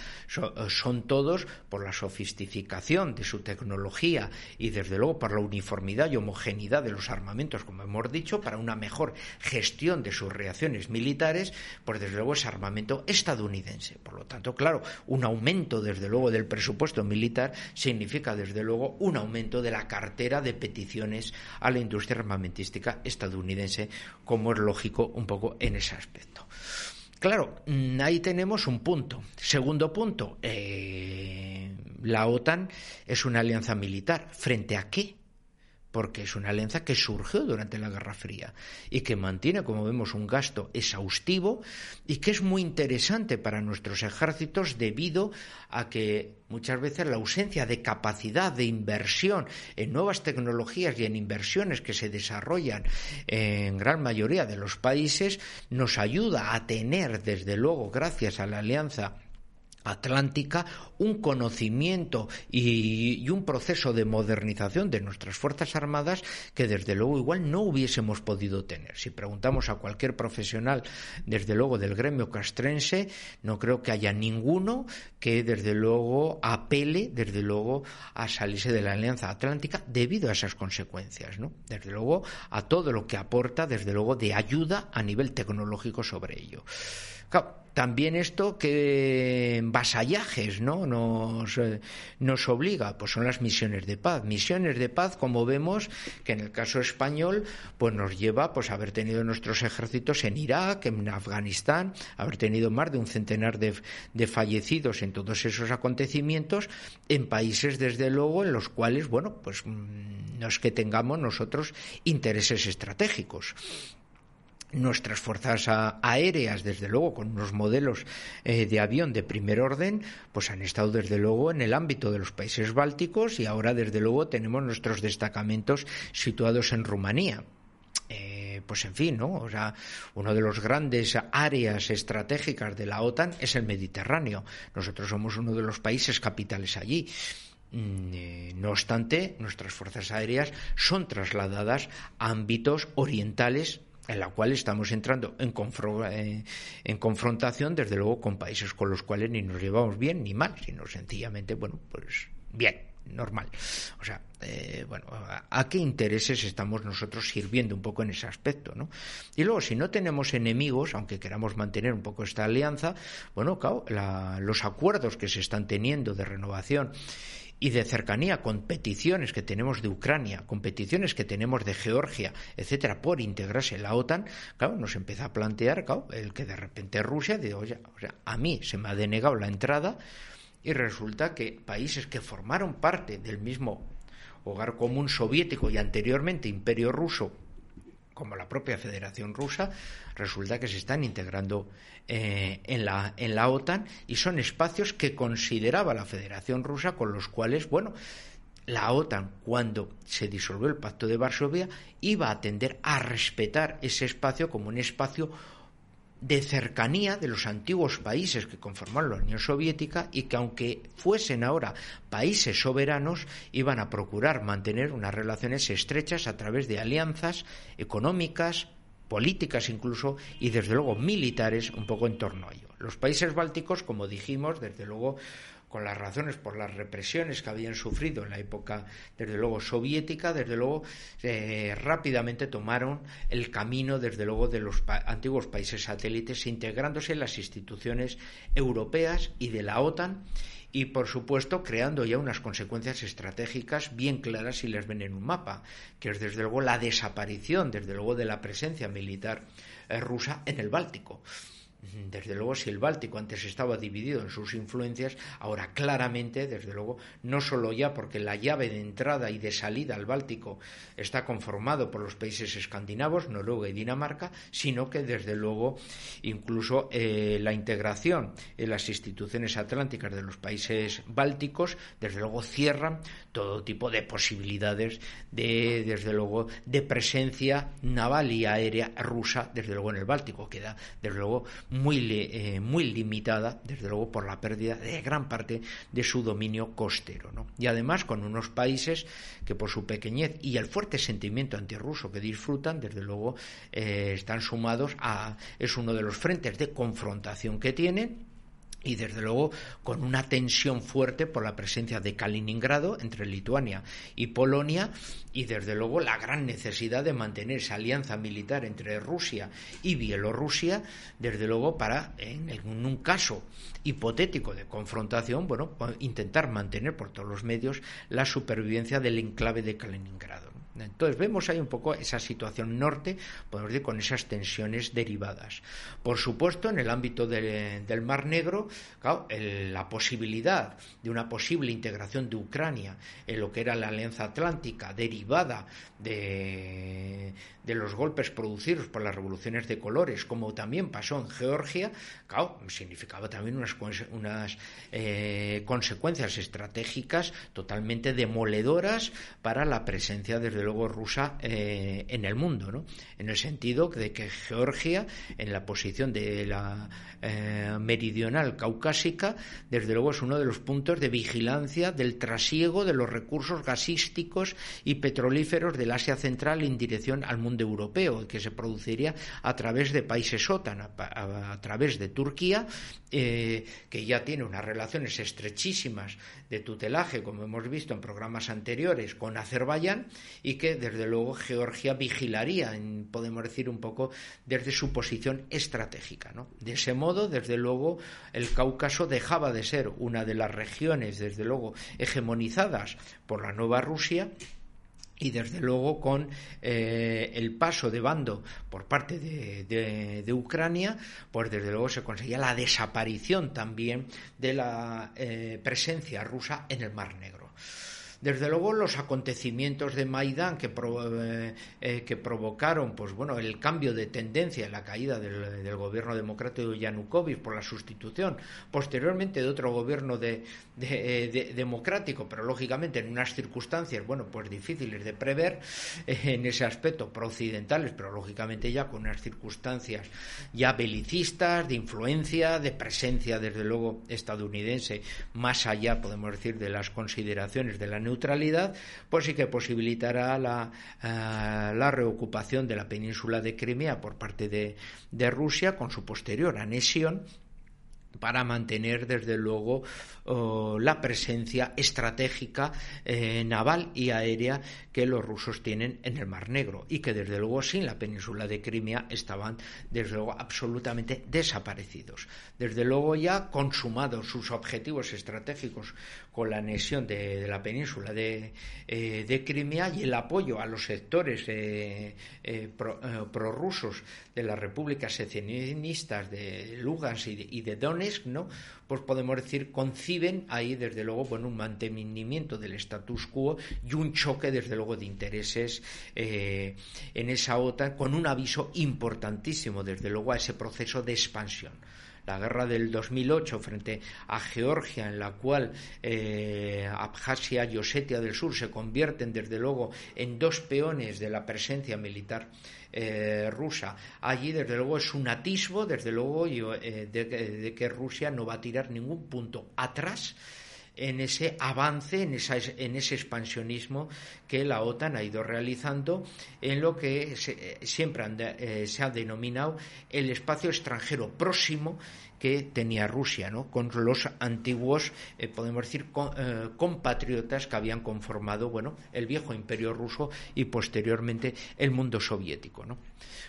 son todos por la sofisticación de su tecnología y, desde luego, por la uniformidad y homogeneidad de los armamentos, como hemos dicho, para una mejor gestión de sus reacciones militares, pues desde luego es armamento estadounidense. Por lo tanto, claro, un aumento desde luego del presupuesto militar significa desde luego un aumento de la cartera de peticiones a la industria armamentística estadounidense, como es lógico un poco en ese aspecto. Claro, mm, ahí tenemos un punto. Segundo punto, eh, la OTAN es una alianza militar. ¿Frente a qué? Porque es una alianza que surgió durante la Guerra Fría y que mantiene, como vemos, un gasto exhaustivo y que es muy interesante para nuestros ejércitos debido a que muchas veces la ausencia de capacidad de inversión en nuevas tecnologías y en inversiones que se desarrollan en gran mayoría de los países nos ayuda a tener, desde luego, gracias a la alianza atlántica un conocimiento y, un proceso de modernización de nuestras Fuerzas Armadas que desde luego igual no hubiésemos podido tener. Si preguntamos a cualquier profesional, desde luego del gremio castrense, no creo que haya ninguno que desde luego apele, desde luego, a salirse de la Alianza Atlántica debido a esas consecuencias, ¿no? Desde luego a todo lo que aporta, desde luego, de ayuda a nivel tecnológico sobre ello también esto que vasallajes ¿no? nos, eh, nos obliga, pues son las misiones de paz. Misiones de paz, como vemos, que en el caso español, pues nos lleva pues, a haber tenido nuestros ejércitos en Irak, en Afganistán, haber tenido más de un centenar de, de fallecidos en todos esos acontecimientos, en países, desde luego, en los cuales, bueno, pues mm, no es que tengamos nosotros intereses estratégicos nuestras fuerzas aéreas, desde luego, con unos modelos eh, de avión de primer orden, pues han estado desde luego en el ámbito de los países bálticos y ahora desde luego tenemos nuestros destacamentos situados en Rumanía. Eh, pues en fin, ¿no? O sea, uno de los grandes áreas estratégicas de la OTAN es el Mediterráneo. Nosotros somos uno de los países capitales allí. Mm, eh, no obstante, nuestras fuerzas aéreas son trasladadas a ámbitos orientales en la cual estamos entrando en, eh, en, confrontación, desde luego, con países con los cuales ni nos llevamos bien ni mal, sino sencillamente, bueno, pues bien, normal. O sea, eh, bueno, ¿a, qué intereses estamos nosotros sirviendo un poco en ese aspecto, ¿no? Y luego, si no tenemos enemigos, aunque queramos mantener un poco esta alianza, bueno, claro, los acuerdos que se están teniendo de renovación y de cercanía con peticiones que tenemos de Ucrania, con peticiones que tenemos de Georgia, etcétera, por integrarse en la OTAN, claro, nos empieza a plantear, el que de repente Rusia dice, o sea, a mí se me ha denegado la entrada y resulta que países que formaron parte del mismo hogar común soviético y anteriormente imperio ruso, como la propia Federación Rusa, resulta que se están integrando eh, en, la, en la OTAN y son espacios que consideraba la Federación Rusa con los cuales, bueno, la OTAN, cuando se disolvió el Pacto de Varsovia, iba a tender a respetar ese espacio como un espacio de cercanía de los antiguos países que conformaron la Unión Soviética y que aunque fuesen ahora países soberanos, iban a procurar mantener unas relaciones estrechas a través de alianzas económicas, políticas incluso y desde luego militares un poco en torno a ello. Los países bálticos, como dijimos, desde luego con las razones por las represiones que habían sufrido en la época, desde luego, soviética, desde luego, eh, rápidamente tomaron el camino, desde luego, de los antiguos países satélites, integrándose en las instituciones europeas y de la OTAN y, por supuesto, creando ya unas consecuencias estratégicas bien claras si las ven en un mapa, que es, desde luego, la desaparición, desde luego, de la presencia militar eh, rusa en el Báltico. Desde luego, si el Báltico antes estaba dividido en sus influencias, ahora claramente, desde luego, no solo ya porque la llave de entrada y de salida al Báltico está conformado por los países escandinavos, Noruega y Dinamarca, sino que, desde luego, incluso eh, la integración en las instituciones atlánticas de los países bálticos, desde luego, cierran todo tipo de posibilidades de, desde luego, de presencia naval y aérea rusa, desde luego, en el Báltico. Queda, desde luego, eh, muy limitada, desde luego, por la pérdida de gran parte de su dominio costero. ¿no? Y además con unos países que por su pequeñez y el fuerte sentimiento antirruso que disfrutan, desde luego, eh, están sumados a... es uno de los frentes de confrontación que tienen y desde luego con una tensión fuerte por la presencia de Kaliningrado entre Lituania y Polonia y desde luego la gran necesidad de mantener esa alianza militar entre Rusia y Bielorrusia, desde luego para en, un caso hipotético de confrontación, bueno, intentar mantener por todos los medios la supervivencia del enclave de Kaliningrado. Entonces vemos ahí un poco esa situación norte, podemos decir, con esas tensiones derivadas. Por supuesto, en el ámbito del Mar Negro, la posibilidad de una posible integración de Ucrania en lo que era la Alianza Atlántica derivada de, los golpes producidos por las revoluciones de colores, como también pasó en Georgia, significaba también unas, unas eh, consecuencias estratégicas totalmente demoledoras para la presencia, desde luego, rusa eh, en el mundo, ¿no? en el sentido de que Georgia, en la posición de la eh, meridional caucásica, desde luego es uno de los puntos de vigilancia del trasiego de los recursos gasísticos y petrolíferos del Asia Central en dirección al mundo europeo, que se produciría a través de países OTAN, a, través de Turquía, eh, que ya tiene unas relaciones estrechísimas de tutelaje, como hemos visto en programas anteriores, con Azerbaiyán, y que desde luego Georgia vigilaría, podemos decir un poco, desde su posición estratégica. De ese modo, desde luego, el Cáucaso dejaba de ser una de las regiones, desde luego, hegemonizadas por la nueva Rusia y desde luego con eh, el paso de bando por parte de, Ucrania, pues desde luego se conseguía la desaparición también de la eh, presencia rusa en el Mar Negro. Desde luego los acontecimientos de Maidán que, eh, eh, que provocaron pues bueno el cambio de tendencia, la caída del, gobierno democrático de Yanukovych por la sustitución posteriormente de otro gobierno de, de, democrático, pero lógicamente en unas circunstancias bueno pues difíciles de prever eh, en ese aspecto prooccidentales, pero lógicamente ya con unas circunstancias ya belicistas, de influencia, de presencia desde luego estadounidense más allá podemos decir de las consideraciones de la neutralidad, pues sí que posibilitará la, eh, la reocupación de la península de Crimea por parte de, de Rusia con su posterior anexión para mantener desde luego la presencia estratégica eh, naval y aérea que los rusos tienen en el Mar Negro y que desde luego sin la península de Crimea estaban desde luego absolutamente desaparecidos. Desde luego ya consumados sus objetivos estratégicos con la anexión de, la península de, eh, Crimea y el apoyo a los sectores eh, prorrusos de las repúblicas secesionistas de Lugansk y de, y de Donetsk, ¿no? pues podemos decir, conciben ahí, desde luego, bueno, un mantenimiento del status quo y un choque, desde luego, de intereses eh, en esa OTAN, con un aviso importantísimo, desde luego, a ese proceso de expansión la guerra del 2008 frente a Georgia, en la cual eh, Abjasia y Osetia del Sur se convierten, desde luego, en dos peones de la presencia militar eh, rusa. Allí, desde luego, es un atisbo, desde luego, eh, de, que Rusia no va a tirar ningún punto atrás en ese avance, en, ese expansionismo que la OTAN ha ido realizando en lo que siempre eh, se ha denominado el espacio extranjero próximo que tenía Rusia, ¿no? con los antiguos, eh, podemos decir, eh, compatriotas que habían conformado bueno, el viejo imperio ruso y posteriormente el mundo soviético. ¿no?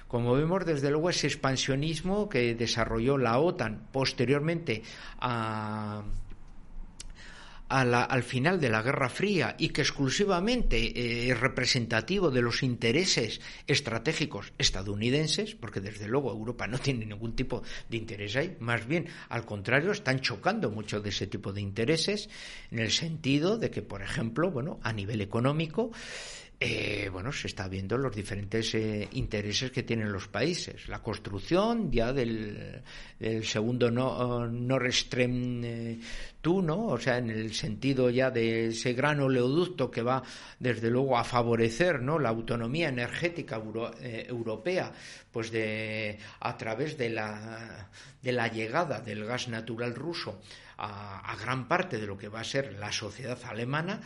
Como vemos, desde luego, ese expansionismo que desarrolló la OTAN posteriormente a al final de la Guerra Fría y que exclusivamente eh, es representativo de los intereses estratégicos estadounidenses, porque desde luego Europa no tiene ningún tipo de interés ahí, más bien al contrario, están chocando mucho de ese tipo de intereses, en el sentido de que, por ejemplo, bueno, a nivel económico, eh, bueno, se está viendo los diferentes eh, intereses que tienen los países. La construcción ya del, segundo no, Nord Stream eh, ¿no? O sea, en el sentido ya de ese gran oleoducto que va, desde luego, a favorecer, ¿no? La autonomía energética europea, pues a través de la, de la llegada del gas natural ruso a gran parte de lo que va a ser la sociedad alemana,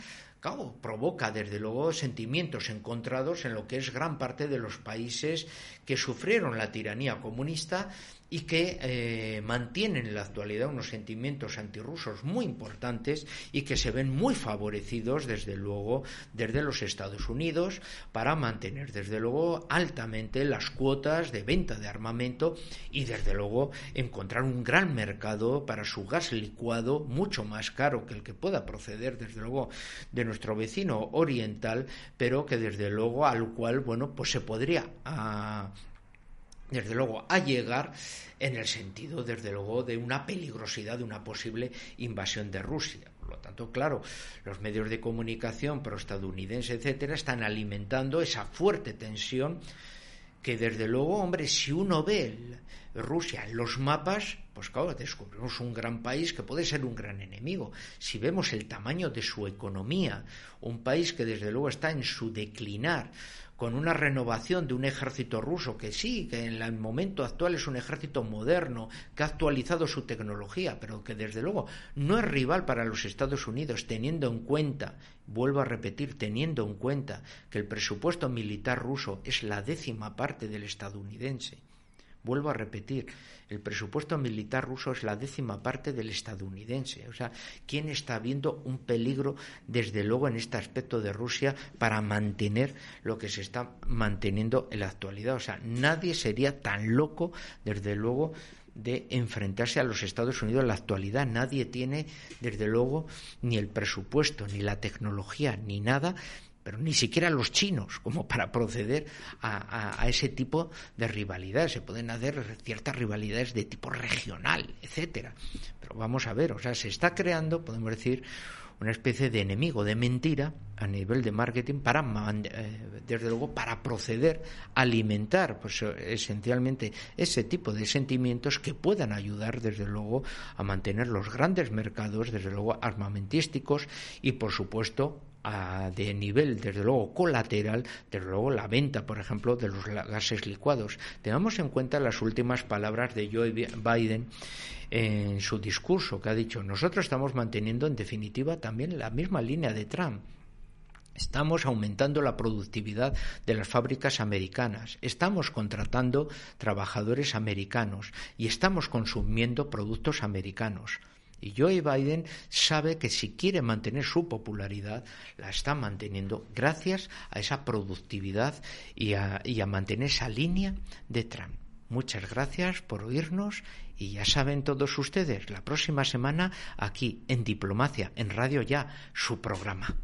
provoca desde luego sentimientos encontrados en lo que es gran parte de los países que sufrieron la tiranía comunista y que eh, mantienen en la actualidad unos sentimientos antirrusos muy importantes y que se ven muy favorecidos desde luego desde los Estados Unidos para mantener desde luego altamente las cuotas de venta de armamento y desde luego encontrar un gran mercado para su gas licuado mucho más caro que el que pueda proceder desde luego de nuestro vecino oriental pero que desde luego al cual bueno pues se podría ah, desde luego, a llegar en el sentido, desde luego, de una peligrosidad de una posible invasión de Rusia. Por lo tanto, claro, los medios de comunicación proestadounidenses, etcétera, están alimentando esa fuerte tensión que, desde luego, hombre, si uno ve Rusia en los mapas, pues claro, descubrimos un gran país que puede ser un gran enemigo. Si vemos el tamaño de su economía, un país que desde luego está en su declinar, con una renovación de un ejército ruso que sí, que en el momento actual es un ejército moderno, que ha actualizado su tecnología, pero que desde luego no es rival para los Estados Unidos, teniendo en cuenta, vuelvo a repetir, teniendo en cuenta que el presupuesto militar ruso es la décima parte del estadounidense. Vuelvo a repetir, el presupuesto militar ruso es la décima parte del estadounidense. O sea, ¿quién está viendo un peligro, desde luego, en este aspecto de Rusia para mantener lo que se está manteniendo en la actualidad? O sea, nadie sería tan loco, desde luego, de enfrentarse a los Estados Unidos en la actualidad. Nadie tiene, desde luego, ni el presupuesto, ni la tecnología, ni nada pero ni siquiera los chinos, como para proceder a, ese tipo de rivalidades. Se pueden hacer ciertas rivalidades de tipo regional, etcétera. Pero vamos a ver, o sea, se está creando, podemos decir, una especie de enemigo, de mentira a nivel de marketing para, eh, desde luego, para proceder a alimentar, pues esencialmente ese tipo de sentimientos que puedan ayudar, desde luego, a mantener los grandes mercados, desde luego, armamentísticos y, por supuesto, de nivel, desde luego, colateral, desde luego, la venta, por ejemplo, de los gases licuados. Tengamos en cuenta las últimas palabras de Joe Biden en su discurso, que ha dicho, nosotros estamos manteniendo, en definitiva, también la misma línea de Trump Estamos aumentando la productividad de las fábricas americanas, estamos contratando trabajadores americanos y estamos consumiendo productos americanos. Y Joe Biden sabe que si quiere mantener su popularidad, la está manteniendo gracias a esa productividad y a, y a mantener esa línea de Trump. Muchas gracias por oírnos y ya saben todos ustedes, la próxima semana aquí en Diplomacia, en Radio Ya, su programa.